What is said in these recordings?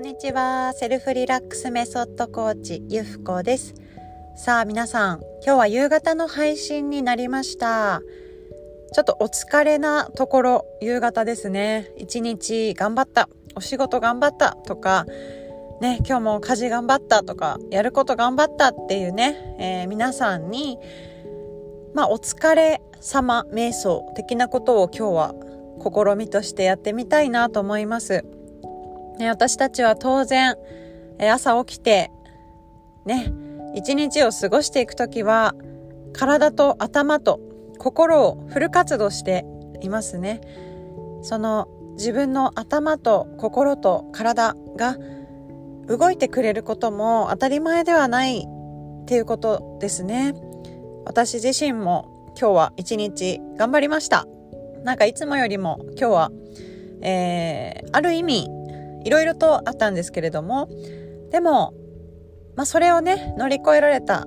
んにちは。セルフリラックスメソッドコーチ、ゆふこです。さあ、皆さん、今日は夕方の配信になりました。ちょっとお疲れなところ、夕方ですね。一日頑張った、お仕事頑張ったとか、ね、今日も家事頑張ったとか、やること頑張ったっていうね、えー、皆さんに、まあ、お疲れ様瞑想的なことを今日は試みとしてやってみたいなと思います。ね、私たちは当然、朝起きて、ね、一日を過ごしていくときは、体と頭と心をフル活動していますね。その自分の頭と心と体が動いてくれることも当たり前ではないっていうことですね。私自身も今日は一日頑張りました。なんかいつもよりも今日は、えー、ある意味いろいろとあったんですけれどもでも、まあ、それをね乗り越えられた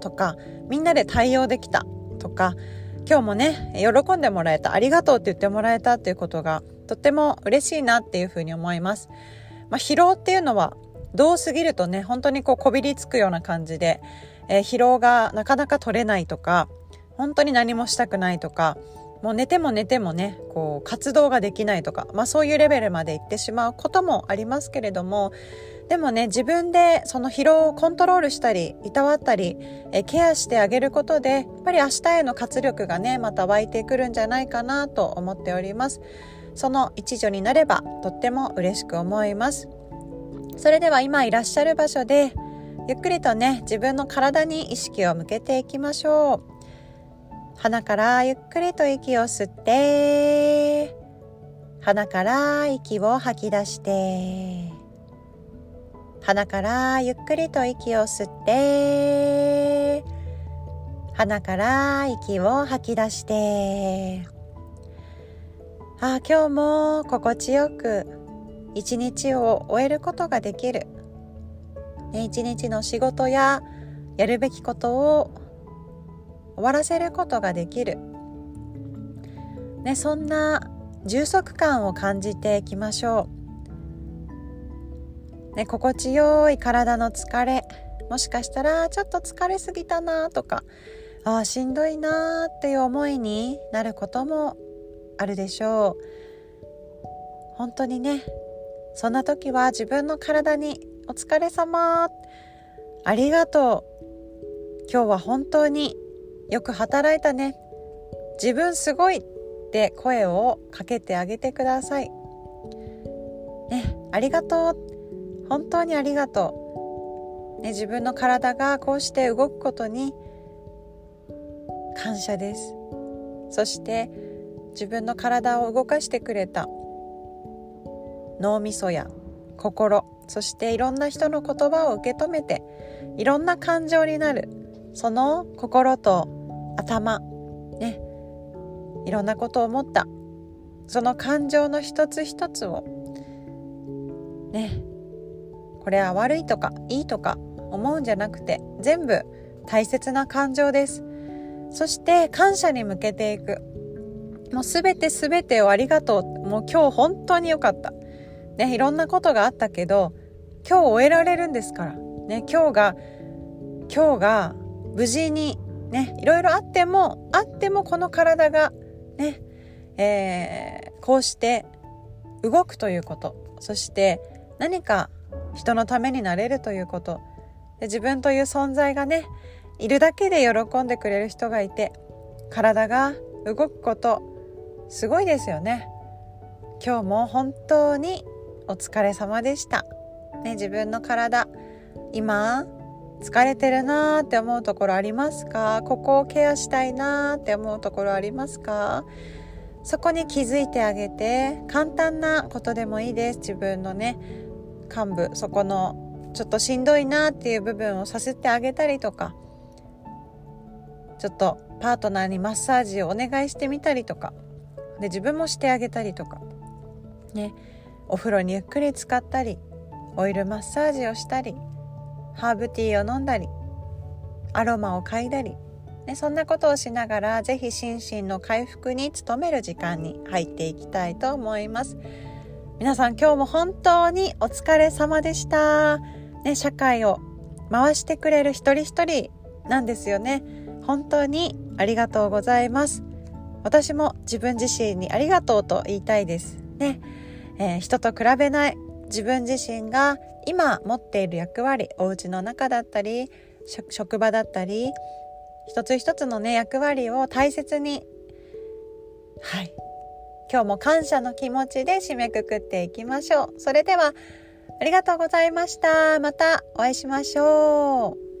とかみんなで対応できたとか今日もね喜んでもらえたありがとうって言ってもらえたっていうことがとっても嬉しいなっていうふうに思います。まあ、疲労っていうのはどう過ぎるとね本当にこうこびりつくような感じで、えー、疲労がなかなか取れないとか本当に何もしたくないとかもう寝ても寝てもねこう活動ができないとか、まあ、そういうレベルまで行ってしまうこともありますけれどもでもね自分でその疲労をコントロールしたりいたわったりえケアしてあげることでやっぱり明日への活力がねまた湧いてくるんじゃないかなと思っております。その一助になればとっても嬉しく思います。それでは今いらっしゃる場所でゆっくりとね自分の体に意識を向けていきましょう。鼻からゆっくりと息を吸って鼻から息を吐き出して鼻からゆっくりと息を吸って鼻から息を吐き出して。あ今日も心地よく一日を終えることができる、ね、一日の仕事ややるべきことを終わらせることができる、ね、そんな充足感を感じていきましょう、ね、心地よい体の疲れもしかしたらちょっと疲れすぎたなとかああしんどいなっていう思いになることもあるでしょう。本当にねそんな時は自分の体に「お疲れ様ありがとう。今日は本当によく働いたね。自分すごいって声をかけてあげてください。ねありがとう。本当にありがとう、ね、自分の体がこうして動くことに感謝です。そして自分の体を動かしてくれた脳みそや心そしていろんな人の言葉を受け止めていろんな感情になるその心と頭ねいろんなことを思った。その感情の一つ一つをねこれは悪いとかいいとか思うんじゃなくて全部大切な感情です。そして感謝に向けていく。もう全て全てをありがとう。もう今日本当に良かった。ねいろんなことがあったけど今日終えられるんですから。ね今日が今日が無事にねいろいろあってもあってもこの体がね、えー、こうして動くということ。そして何か人のためになれるということ。で自分という存在がねいるだけで喜んでくれる人がいて体が動くことすごいですよね。今日も本当にお疲れ様でした、ね、自分の体今疲れてるなーって思うところありますか？ここをケアしたいなーって思うところありますか？そこに気づいてあげて簡単なことでもいいです。自分のね幹部そこのちょっとしんどいなっていう部分をさせてあげたりとか。ちょっとパートナーにマッサージをお願いしてみたりとか。で自分もしてあげたりとか。ね。お風呂にゆっくり浸かったりオイルマッサージをしたり。ハーブティーを飲んだりアロマを嗅いだり、ね、そんなことをしながら是非心身の回復に努める時間に入っていきたいと思います皆さん今日も本当にお疲れ様でした。ね、社会を回してくれる一人一人なんですよね。本当にありがとうございます。私も自分自身にありがとうと言いたいですね、えー、人と比べない自分自身が今持っている役割お家の中だったり職場だったり一つ一つのね役割を大切にはい。今日も感謝の気持ちで締めくくっていきましょう。それではありがとうございました。またお会いしましょう。